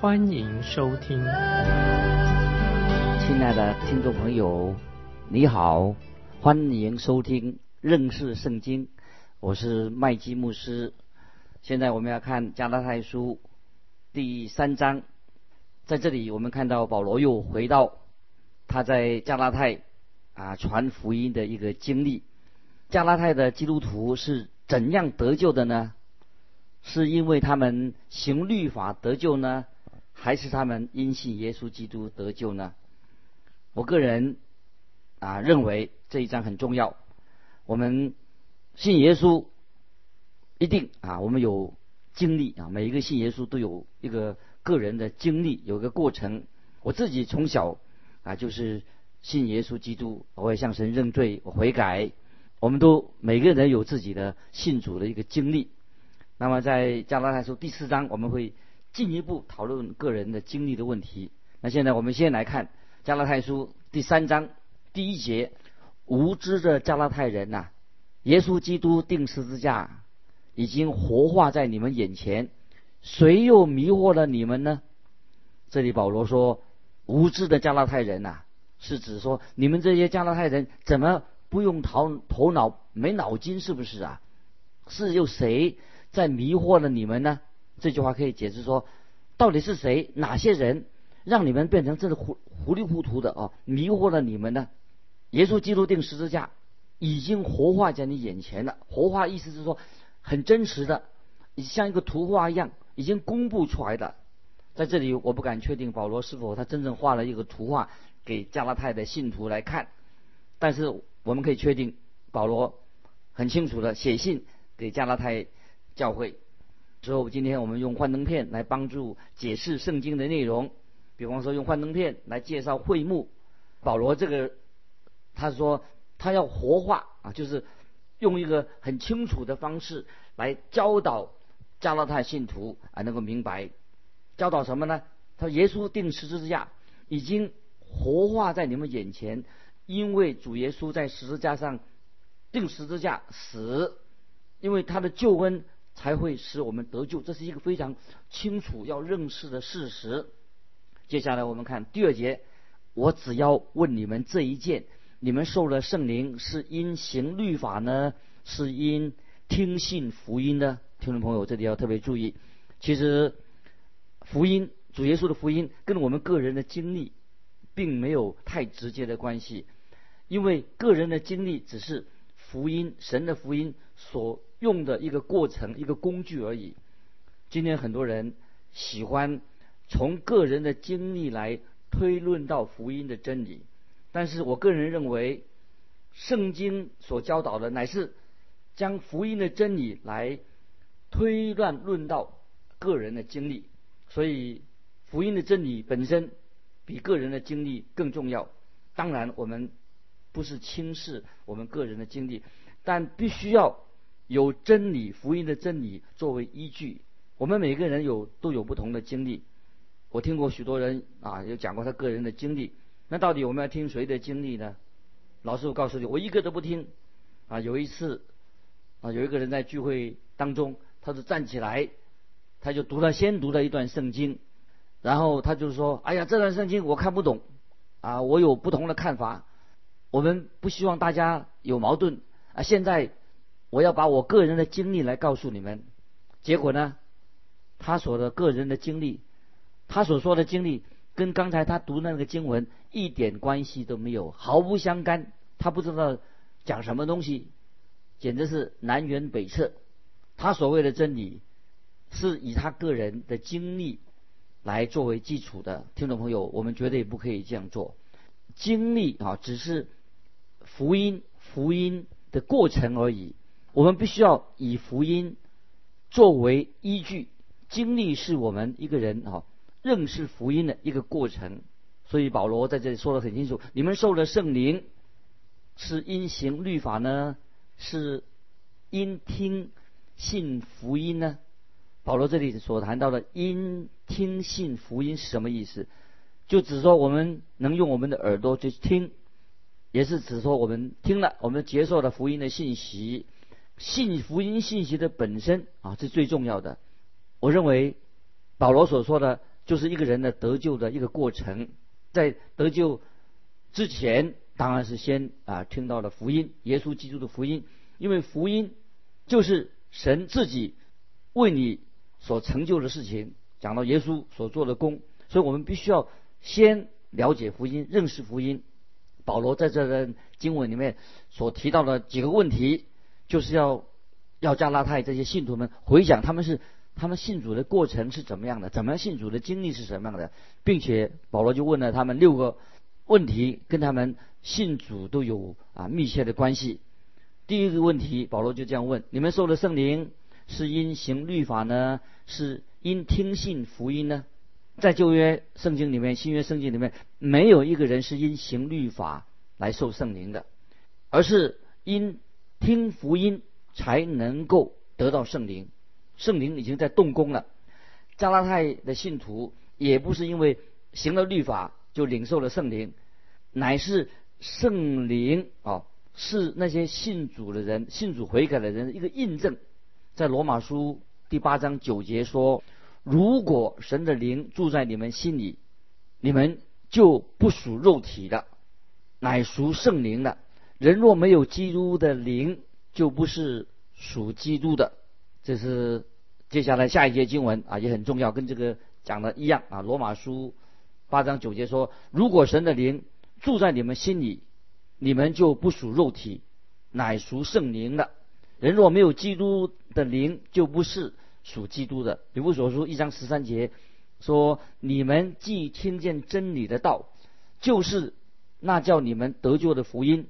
欢迎收听。亲爱的听众朋友，你好，欢迎收听认识圣经，我是麦基牧师。现在我们要看加拉太书第三章，在这里我们看到保罗又回到他在加拉太啊传福音的一个经历。加拉太的基督徒是怎样得救的呢？是因为他们行律法得救呢，还是他们因信耶稣基督得救呢？我个人啊认为这一章很重要。我们信耶稣。一定啊，我们有经历啊，每一个信耶稣都有一个个人的经历，有个过程。我自己从小啊就是信耶稣基督，我也向神认罪，我悔改。我们都每个人有自己的信主的一个经历。那么在加拉太书第四章，我们会进一步讨论个人的经历的问题。那现在我们先来看加拉太书第三章第一节：无知的加拉太人呐，耶稣基督定十字架。已经活化在你们眼前，谁又迷惑了你们呢？这里保罗说，无知的加拉太人呐，是指说你们这些加拉太人怎么不用头头脑没脑筋是不是啊？是又谁在迷惑了你们呢？这句话可以解释说，到底是谁哪些人让你们变成这糊糊里糊涂的啊？迷惑了你们呢？耶稣基督定十字架已经活化在你眼前了，活化意思是说。很真实的，像一个图画一样，已经公布出来的。在这里，我不敢确定保罗是否他真正画了一个图画给加拉太的信徒来看，但是我们可以确定，保罗很清楚的写信给加拉太教会。之后，今天我们用幻灯片来帮助解释圣经的内容，比方说用幻灯片来介绍会幕。保罗这个他说他要活化啊，就是。用一个很清楚的方式来教导加拉太信徒啊，能够明白教导什么呢？他说：“耶稣定十字架已经活化在你们眼前，因为主耶稣在十字架上定十字架死，因为他的救恩才会使我们得救，这是一个非常清楚要认识的事实。”接下来我们看第二节，我只要问你们这一件。你们受了圣灵是因行律法呢，是因听信福音呢？听众朋友，这里要特别注意，其实福音主耶稣的福音跟我们个人的经历并没有太直接的关系，因为个人的经历只是福音神的福音所用的一个过程、一个工具而已。今天很多人喜欢从个人的经历来推论到福音的真理。但是我个人认为，圣经所教导的乃是将福音的真理来推断论到个人的经历，所以福音的真理本身比个人的经历更重要。当然，我们不是轻视我们个人的经历，但必须要有真理、福音的真理作为依据。我们每个人有都有不同的经历，我听过许多人啊，有讲过他个人的经历。那到底我们要听谁的经历呢？老师，我告诉你，我一个都不听。啊，有一次，啊，有一个人在聚会当中，他就站起来，他就读了先读了一段圣经，然后他就说：“哎呀，这段圣经我看不懂，啊，我有不同的看法。我们不希望大家有矛盾啊。现在我要把我个人的经历来告诉你们。结果呢，他所的个人的经历，他所说的经历。”跟刚才他读那个经文一点关系都没有，毫不相干。他不知道讲什么东西，简直是南辕北辙。他所谓的真理，是以他个人的经历来作为基础的。听众朋友，我们绝对不可以这样做。经历啊，只是福音福音的过程而已。我们必须要以福音作为依据。经历是我们一个人啊。认识福音的一个过程，所以保罗在这里说的很清楚：你们受了圣灵，是因行律法呢，是因听信福音呢？保罗这里所谈到的因听信福音是什么意思？就只说我们能用我们的耳朵去听，也是指说我们听了，我们接受了福音的信息，信福音信息的本身啊是最重要的。我认为保罗所说的就是一个人的得救的一个过程，在得救之前，当然是先啊听到了福音，耶稣基督的福音，因为福音就是神自己为你所成就的事情，讲到耶稣所做的功，所以我们必须要。先了解福音，认识福音。保罗在这个经文里面所提到的几个问题，就是要要加拉太这些信徒们回想他们是他们信主的过程是怎么样的，怎么样信主的经历是什么样的，并且保罗就问了他们六个问题，跟他们信主都有啊密切的关系。第一个问题，保罗就这样问：你们受了圣灵是因行律法呢，是因听信福音呢？在旧约圣经里面，新约圣经里面，没有一个人是因行律法来受圣灵的，而是因听福音才能够得到圣灵。圣灵已经在动工了。加拉太的信徒也不是因为行了律法就领受了圣灵，乃是圣灵啊，是那些信主的人、信主悔改的人一个印证。在罗马书第八章九节说。如果神的灵住在你们心里，你们就不属肉体的，乃属圣灵的。人若没有基督的灵，就不是属基督的。这是接下来下一节经文啊，也很重要，跟这个讲的一样啊。罗马书八章九节说：如果神的灵住在你们心里，你们就不属肉体，乃属圣灵的。人若没有基督的灵，就不是。属基督的，比如所书一章十三节说：“你们既听见真理的道，就是那叫你们得救的福音，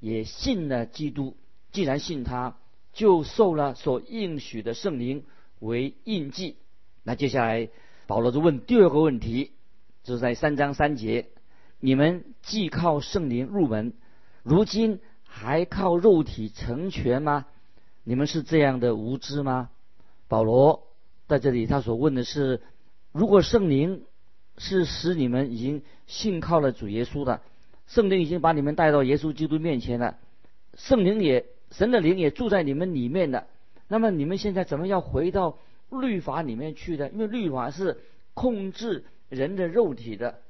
也信了基督。既然信他，就受了所应许的圣灵为印记。”那接下来保罗就问第二个问题，就是在三章三节：“你们既靠圣灵入门，如今还靠肉体成全吗？你们是这样的无知吗？”保罗在这里，他所问的是：如果圣灵是使你们已经信靠了主耶稣的，圣灵已经把你们带到耶稣基督面前了，圣灵也神的灵也住在你们里面的，那么你们现在怎么要回到律法里面去的？因为律法是控制人的肉体的。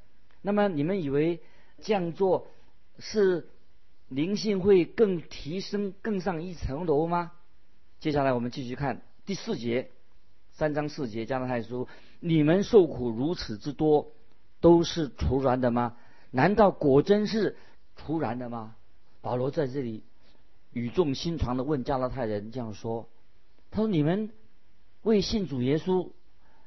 那么你们以为这样做是灵性会更提升、更上一层楼吗？接下来我们继续看。第四节，三章四节，加拉太书，你们受苦如此之多，都是徒然的吗？难道果真是徒然的吗？保罗在这里语重心长的问加拉太人这样说：“他说，你们为信主耶稣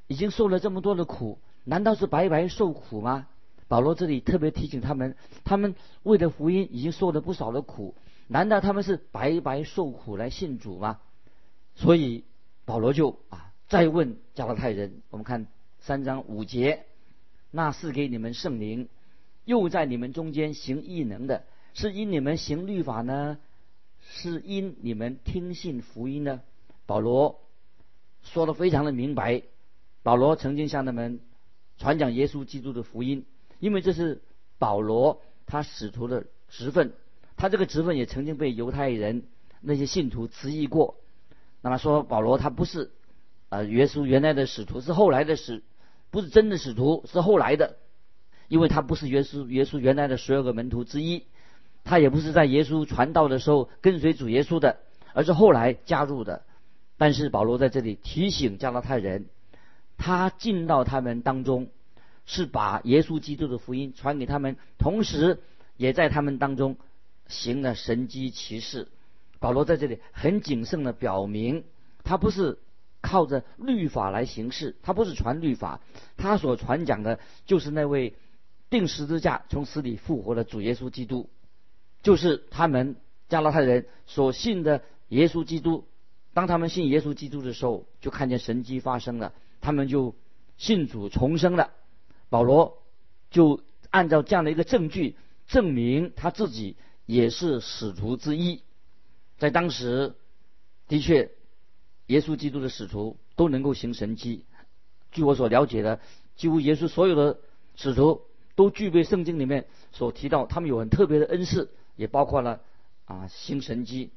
已经受了这么多的苦，难道是白白受苦吗？”保罗这里特别提醒他们，他们为了福音已经受了不少的苦，难道他们是白白受苦来信主吗？所以。保罗就啊再问加拉太人，我们看三章五节，那是给你们圣灵，又在你们中间行异能的，是因你们行律法呢，是因你们听信福音呢？保罗说的非常的明白，保罗曾经向他们传讲耶稣基督的福音，因为这是保罗他使徒的职分，他这个职分也曾经被犹太人那些信徒质疑过。那么说保罗他不是，呃，耶稣原来的使徒是后来的使，不是真的使徒是后来的，因为他不是耶稣耶稣原来的十二个门徒之一，他也不是在耶稣传道的时候跟随主耶稣的，而是后来加入的。但是保罗在这里提醒加拉太人，他进到他们当中，是把耶稣基督的福音传给他们，同时也在他们当中行了神机骑士。保罗在这里很谨慎的表明，他不是靠着律法来行事，他不是传律法，他所传讲的就是那位定十字架从死里复活的主耶稣基督，就是他们加拉太人所信的耶稣基督。当他们信耶稣基督的时候，就看见神迹发生了，他们就信主重生了。保罗就按照这样的一个证据证明他自己也是使徒之一。在当时，的确，耶稣基督的使徒都能够行神迹。据我所了解的，几乎耶稣所有的使徒都具备圣经里面所提到，他们有很特别的恩赐，也包括了啊行神迹。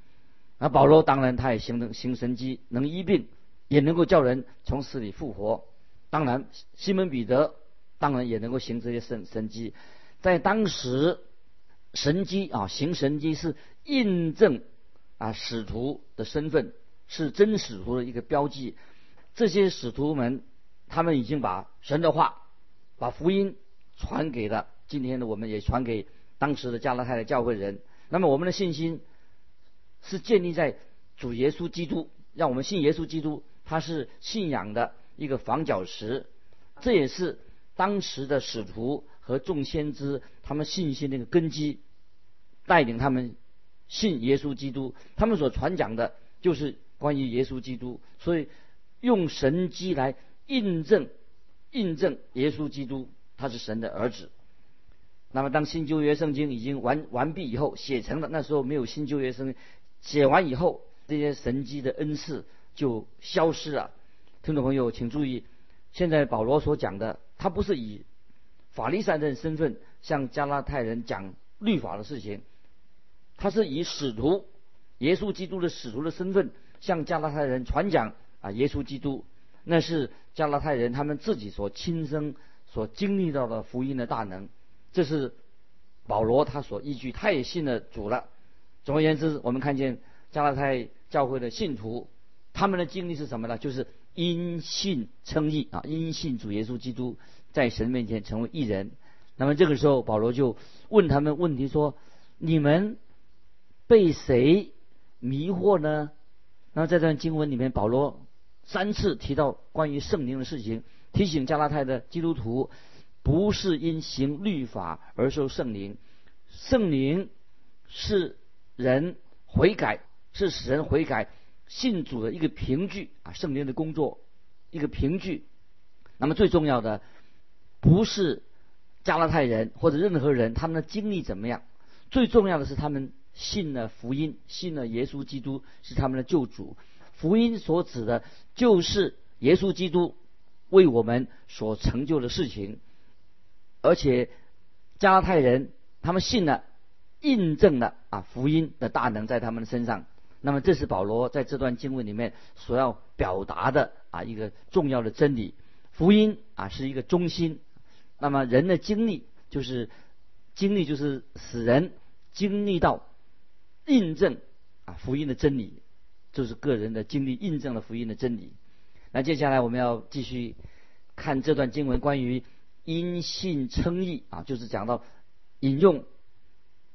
那保罗当然他也行能行神迹，能医病，也能够叫人从死里复活。当然，西门彼得当然也能够行这些神神迹。在当时，神迹啊行神迹是印证啊使徒的身份，是真使徒的一个标记。这些使徒们。他们已经把神的话、把福音传给了今天的我们，也传给当时的加拉太的教会人。那么我们的信心是建立在主耶稣基督，让我们信耶稣基督，他是信仰的一个房角石。这也是当时的使徒和众先知他们信心的一个根基，带领他们信耶稣基督。他们所传讲的就是关于耶稣基督，所以用神机来。印证，印证耶稣基督他是神的儿子。那么，当新旧约圣经已经完完毕以后，写成了，那时候没有新旧约圣经，写完以后，这些神迹的恩赐就消失了。听众朋友，请注意，现在保罗所讲的，他不是以法利赛人身份向加拉太人讲律法的事情，他是以使徒耶稣基督的使徒的身份向加拉太人传讲啊耶稣基督。那是加拉太人他们自己所亲身所经历到的福音的大能，这是保罗他所依据，他也信了主了。总而言之，我们看见加拉太教会的信徒，他们的经历是什么呢？就是因信称义啊，因信主耶稣基督在神面前成为义人。那么这个时候，保罗就问他们问题说：你们被谁迷惑呢？那这段经文里面，保罗。三次提到关于圣灵的事情，提醒加拉太的基督徒，不是因行律法而受圣灵，圣灵是人悔改，是使人悔改信主的一个凭据啊，圣灵的工作一个凭据。那么最重要的不是加拉太人或者任何人他们的经历怎么样，最重要的是他们信了福音，信了耶稣基督是他们的救主。福音所指的，就是耶稣基督为我们所成就的事情，而且加拉太人他们信了，印证了啊福音的大能在他们的身上。那么这是保罗在这段经文里面所要表达的啊一个重要的真理。福音啊是一个中心，那么人的经历就是经历就是使人经历到印证啊福音的真理。就是个人的经历印证了福音的真理。那接下来我们要继续看这段经文，关于因信称义啊，就是讲到引用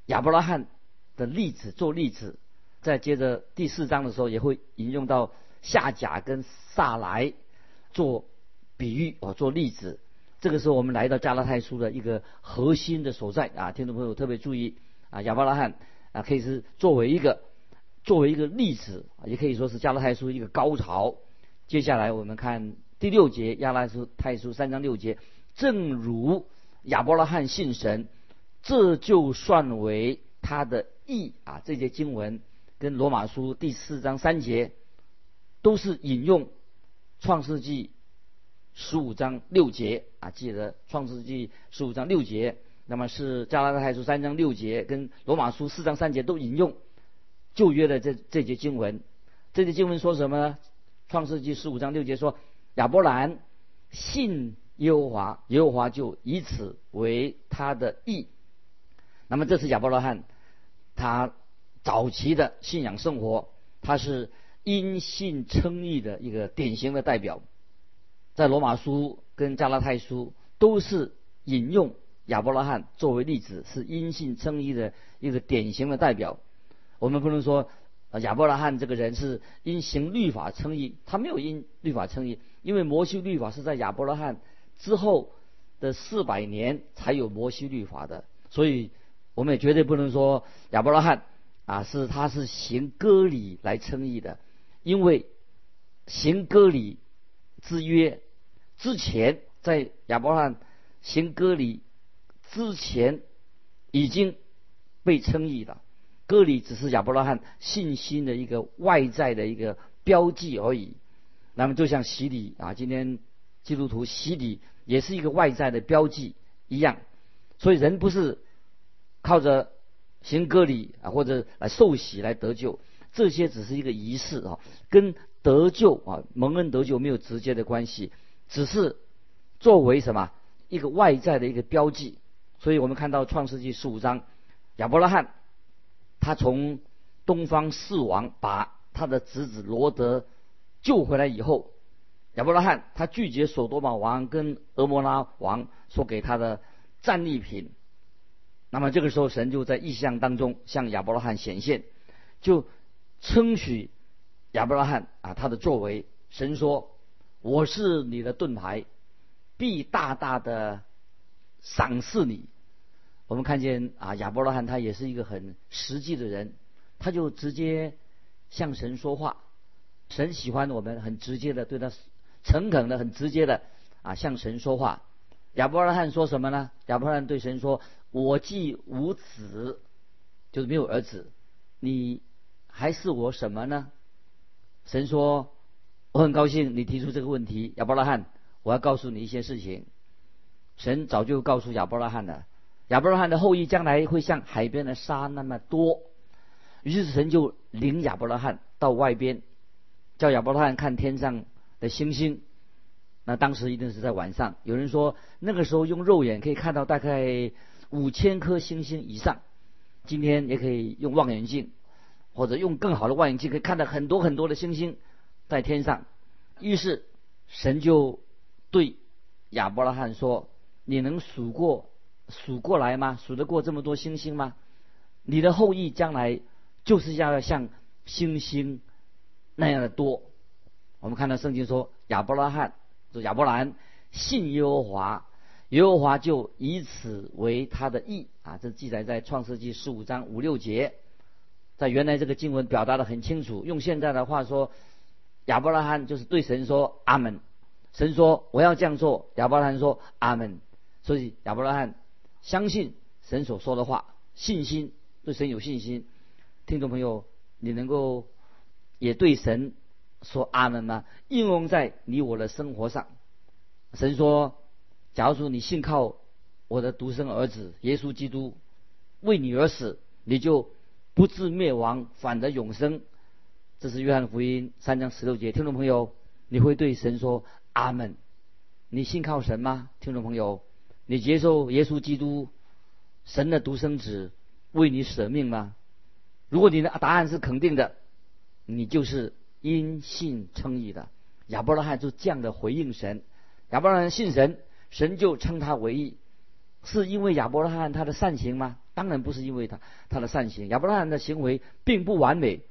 亚伯拉罕的例子做例子。再接着第四章的时候，也会引用到夏甲跟萨来做比喻啊，做例子。这个时候我们来到加拉太书的一个核心的所在啊，听众朋友特别注意啊，亚伯拉罕啊可以是作为一个。作为一个例子，也可以说是加拉太书一个高潮。接下来我们看第六节，亚拉太书三章六节，正如亚伯拉罕信神，这就算为他的义啊。这节经文跟罗马书第四章三节都是引用创世纪十五章六节啊。记得创世纪十五章六节，那么是加拉太书三章六节跟罗马书四章三节都引用。旧约的这这节经文，这节经文说什么呢？创世纪十五章六节说，亚伯兰信耶和华，耶和华就以此为他的义。那么这是亚伯拉罕他早期的信仰生活，他是因信称义的一个典型的代表。在罗马书跟加拉太书都是引用亚伯拉罕作为例子，是因信称义的一个典型的代表。我们不能说啊亚伯拉罕这个人是因行律法称义，他没有因律法称义，因为摩西律法是在亚伯拉罕之后的四百年才有摩西律法的，所以我们也绝对不能说亚伯拉罕啊是他是行割礼来称义的，因为行割礼之约之前，在亚伯拉罕行割礼之前已经被称义了。割礼只是亚伯拉罕信心的一个外在的一个标记而已。那么就像洗礼啊，今天基督徒洗礼也是一个外在的标记一样。所以人不是靠着行割礼啊，或者来受洗来得救，这些只是一个仪式啊，跟得救啊蒙恩得救没有直接的关系，只是作为什么一个外在的一个标记。所以我们看到创世纪十五章，亚伯拉罕他从东方四王把他的侄子罗德救回来以后，亚伯拉罕他拒绝索多玛王跟俄摩拉王所给他的。战利品，那么这个时候神就在异象当中向亚伯拉罕显现，就称许亚伯拉罕啊他的作为。神说：“我是你的盾牌，必大大的赏赐你。”我们看见啊亚伯拉罕他也是一个很实际的人，他就直接向神说话。神喜欢我们很直接的对他诚恳的很直接的啊向神说话。亚伯拉罕说什么呢？亚伯拉罕对神说：“我既无子，就是没有儿子，你还是我什么呢？”神说：“我很高兴你提出这个问题，亚伯拉罕，我要告诉你一些事情。神早就告诉亚伯拉罕了，亚伯拉罕的后裔将来会像海边的沙那么多。于是神就领亚伯拉罕到外边，叫亚伯拉罕看天上的星星。”那当时一定是在晚上。有人说那个时候用肉眼可以看到大概五千颗星星以上。今天也可以用望远镜，或者用更好的望远镜可以看到很多很多的星星在天上。于是神就对亚伯拉罕说：“你能数过数过来吗？数得过这么多星星吗？你的后裔将来就是要像星星那样的多。”我们看到圣经说亚伯拉罕。就亚伯兰信耶和华，耶和华就以此为他的义啊！这记载在创世纪十五章五六节，在原来这个经文表达的很清楚。用现在的话说，亚伯拉罕就是对神说阿门。神说我要这样做，亚伯拉罕说阿门。所以亚伯拉罕相信神所说的话，信心对神有信心。听众朋友，你能够也对神？说阿门吗？应用在你我的生活上。神说：“假如说你信靠我的独生儿子耶稣基督，为你而死，你就不至灭亡，反得永生。”这是约翰福音三章十六节。听众朋友，你会对神说阿门？你信靠神吗？听众朋友，你接受耶稣基督神的独生子为你舍命吗？如果你的答案是肯定的，你就是。因信称义的亚伯拉罕就这样的回应神，亚伯拉罕信神，神就称他为义，是因为亚伯拉罕他的善行吗？当然不是因为他他的善行，亚伯拉罕的行为并不完美，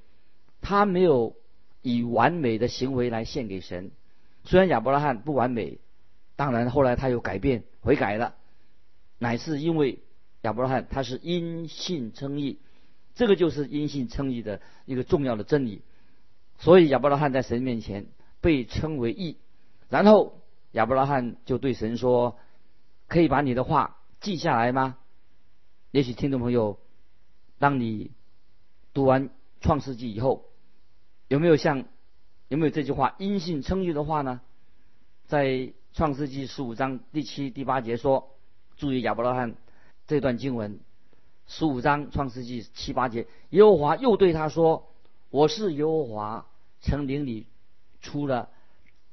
他没有以完美的行为来献给神。虽然亚伯拉罕不完美，当然后来他又改变悔改了，乃是因为亚伯拉罕他是因信称义，这个就是因信称义的一个重要的真理。所以亚伯拉罕在神面前被称为义，然后亚伯拉罕就对神说：“可以把你的话记下来吗？”也许听众朋友，当你读完创世纪以后，有没有像有没有这句话因信称义的话呢？在创世纪十五章第七、第八节说：“注意亚伯拉罕这段经文，十五章创世纪七八节，耶和华又对他说。”我是耶和华，曾领你出了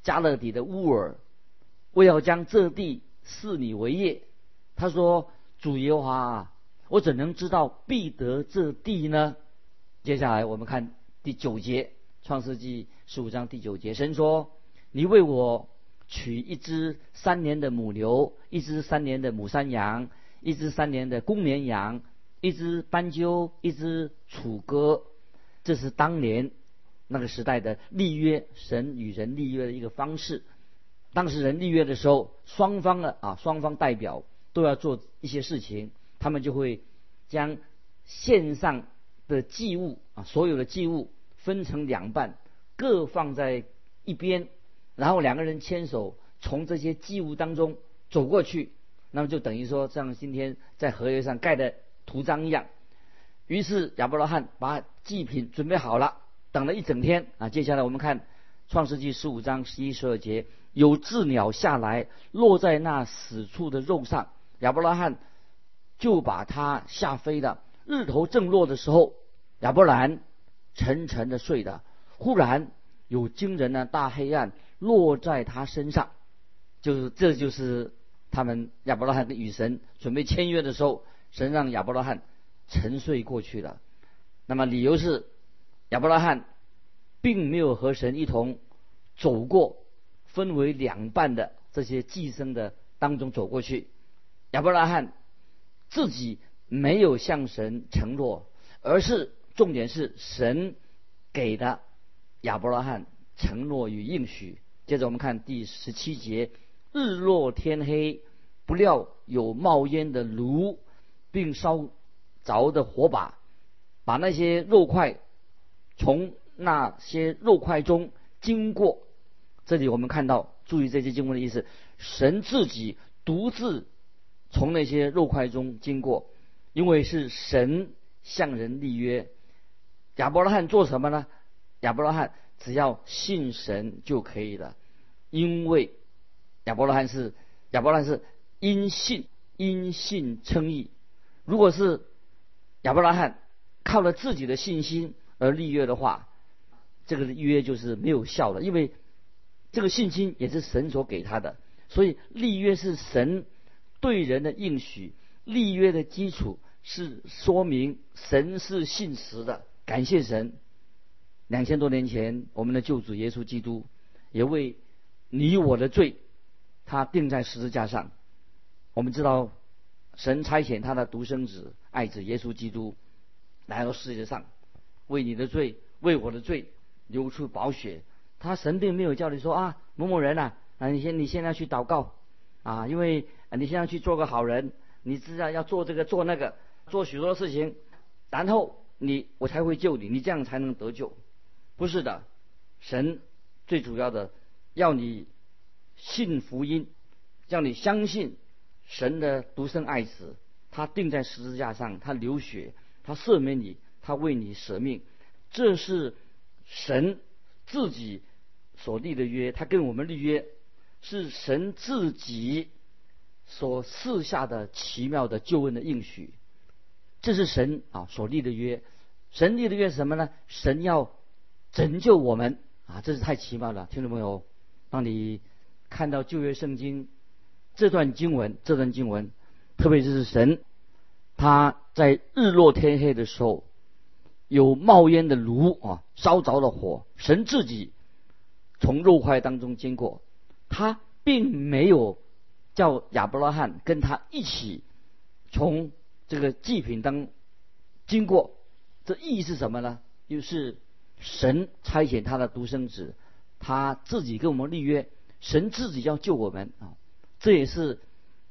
加勒底的乌尔，我要将这地赐你为业。他说：“主耶和华啊，我怎能知道必得这地呢？”接下来我们看第九节，创世纪十五章第九节，神说：“你为我取一只三年的母牛，一只三年的母山羊，一只三年的公绵羊，一只斑鸠，一只楚歌。”这是当年那个时代的立约，神与人立约的一个方式。当时人立约的时候，双方的啊，双方代表都要做一些事情，他们就会将线上的祭物啊，所有的祭物分成两半，各放在一边，然后两个人牵手从这些祭物当中走过去，那么就等于说像今天在荷叶上盖的图章一样。于是亚伯拉罕把祭品准备好了，等了一整天啊。接下来我们看创世纪十五章十一十二节，有鸷鸟下来落在那死处的肉上，亚伯拉罕就把它吓飞了。日头正落的时候，亚伯兰沉沉的睡的，忽然有惊人的大黑暗落在他身上，就是这就是他们亚伯拉罕跟与神准备签约的时候，神让亚伯拉罕。沉睡过去了，那么理由是亚伯拉罕并没有和神一同走过分为两半的这些寄生的当中走过去。亚伯拉罕自己没有向神承诺，而是重点是神给的亚伯拉罕承诺与应许。接着我们看第十七节：日落天黑，不料有冒烟的炉，并烧。着的火把，把那些肉块从那些肉块中经过。这里我们看到，注意这些经文的意思：神自己独自从那些肉块中经过，因为是神向人立约。亚伯拉罕做什么呢？亚伯拉罕只要信神就可以了，因为亚伯拉罕是亚伯拉罕是因信因信称义。如果是亚伯拉罕靠了自己的信心而立约的话，这个约就是没有效的，因为这个信心也是神所给他的，所以立约是神对人的应许。立约的基础是说明神是信实的。感谢神，两千多年前我们的救主耶稣基督也为你我的罪，他钉在十字架上。我们知道。神差遣他的独生子爱子耶稣基督来到世界上，为你的罪，为我的罪流出宝血。他神并没有叫你说啊某某人呐啊你先你现在去祷告啊，因为你现在去做个好人，你知道要做这个做那个做许多事情，然后你我才会救你，你这样才能得救。不是的，神最主要的要你信福音，要你相信。神的独生爱子，他钉在十字架上，他流血，他赦免你，他为你舍命，这是神自己所立的约，他跟我们立约，是神自己所赐下的奇妙的救恩的应许，这是神啊所立的约，神立的约什么呢？神要拯救我们啊，这是太奇妙了，听众朋友，当你看到旧约圣经。这段经文，这段经文，特别是神，他在日落天黑的时候，有冒烟的炉啊，烧着了火，神自己从肉块当中经过，他并没有叫亚伯拉罕跟他一起从这个祭品当经过，这意义是什么呢？就是神差遣他的独生子，他自己跟我们立约，神自己要救我们啊。这也是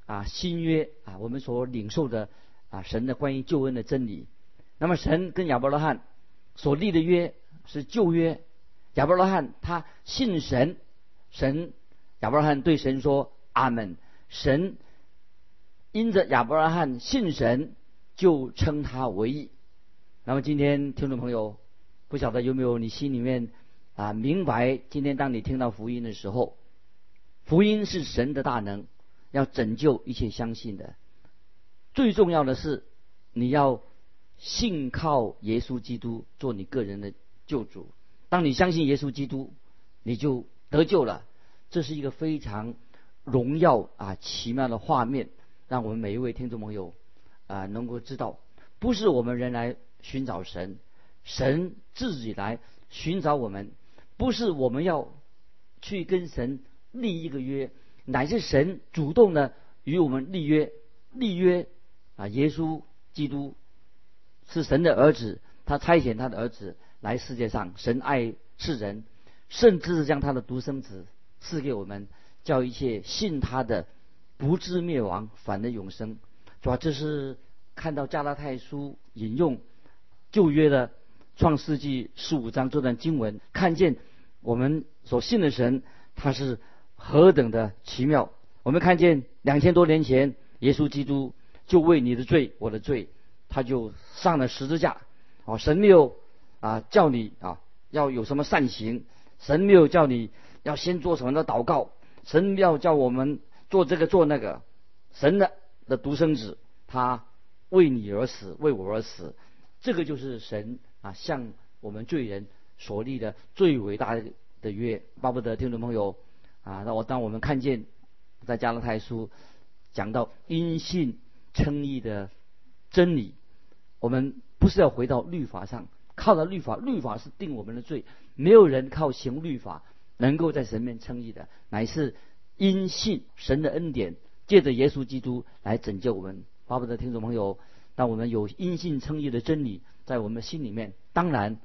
啊新约啊我们所领受的啊神的关于救恩的真理。那么神跟亚伯拉罕所立的约是旧约，亚伯拉罕他信神，神亚伯拉罕对神说阿门。神因着亚伯拉罕信神，就称他为义。那么今天听众朋友，不晓得有没有你心里面啊明白？今天当你听到福音的时候。福音是神的大能，要拯救一切相信的。最重要的是，你要信靠耶稣基督做你个人的救主。当你相信耶稣基督，你就得救了。这是一个非常荣耀啊奇妙的画面，让我们每一位听众朋友啊能够知道，不是我们人来寻找神，神自己来寻找我们，不是我们要去跟神。立一个约，乃是神主动的与我们立约。立约啊，耶稣基督是神的儿子，他差遣他的儿子来世界上。神爱世人，甚至是将他的独生子赐给我们，叫一切信他的不至灭亡，反得永生。主要这是看到加拉太书引用旧约的创世纪十五章这段经文，看见我们所信的神，他是。何等的奇妙！我们看见两千多年前耶稣基督就为你的罪，我的罪，他就上了十字架。哦，神没有啊叫你啊要有什么善行，神没有叫你要先做什么的祷告，神要叫我们做这个做那个，神的的独生子，他为你而死，为我而死，这个就是神啊向我们罪人所立的最伟大的约。巴不得听众朋友啊，那我当我们看见在加拉太书讲到因信称义的真理，我们。不是要回到律法上，靠着律法，律法是定我们的罪。没有人靠行律法能够在神面称义的，乃是因信神的恩典，借着耶稣基督来拯救我们。巴不得听众朋友，当我们有因信称义的真理在我们心里面，当然，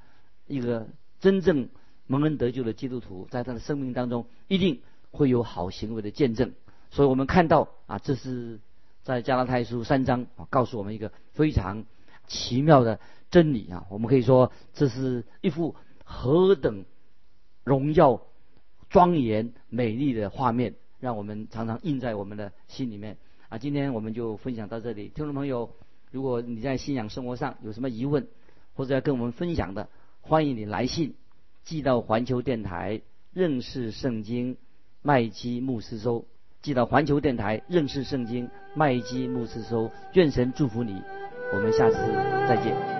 一个真正蒙恩得救的基督徒，在他的生命当中一定会有好行为的见证。所以我们看到啊，这是在加拉太书三章啊，告诉我们一个非常。奇妙的真理啊！我们可以说，这是一幅何等荣耀、庄严、美丽的画面，让我们常常印在我们的心里面啊！今天我们就分享到这里，听众朋友，如果你在信仰生活上有什么疑问，或者要跟我们分享的，欢迎你来信寄到环球电台认识圣经麦基牧师收，寄到环球电台认识圣经麦基牧师收，愿神祝福你。我们下次再见。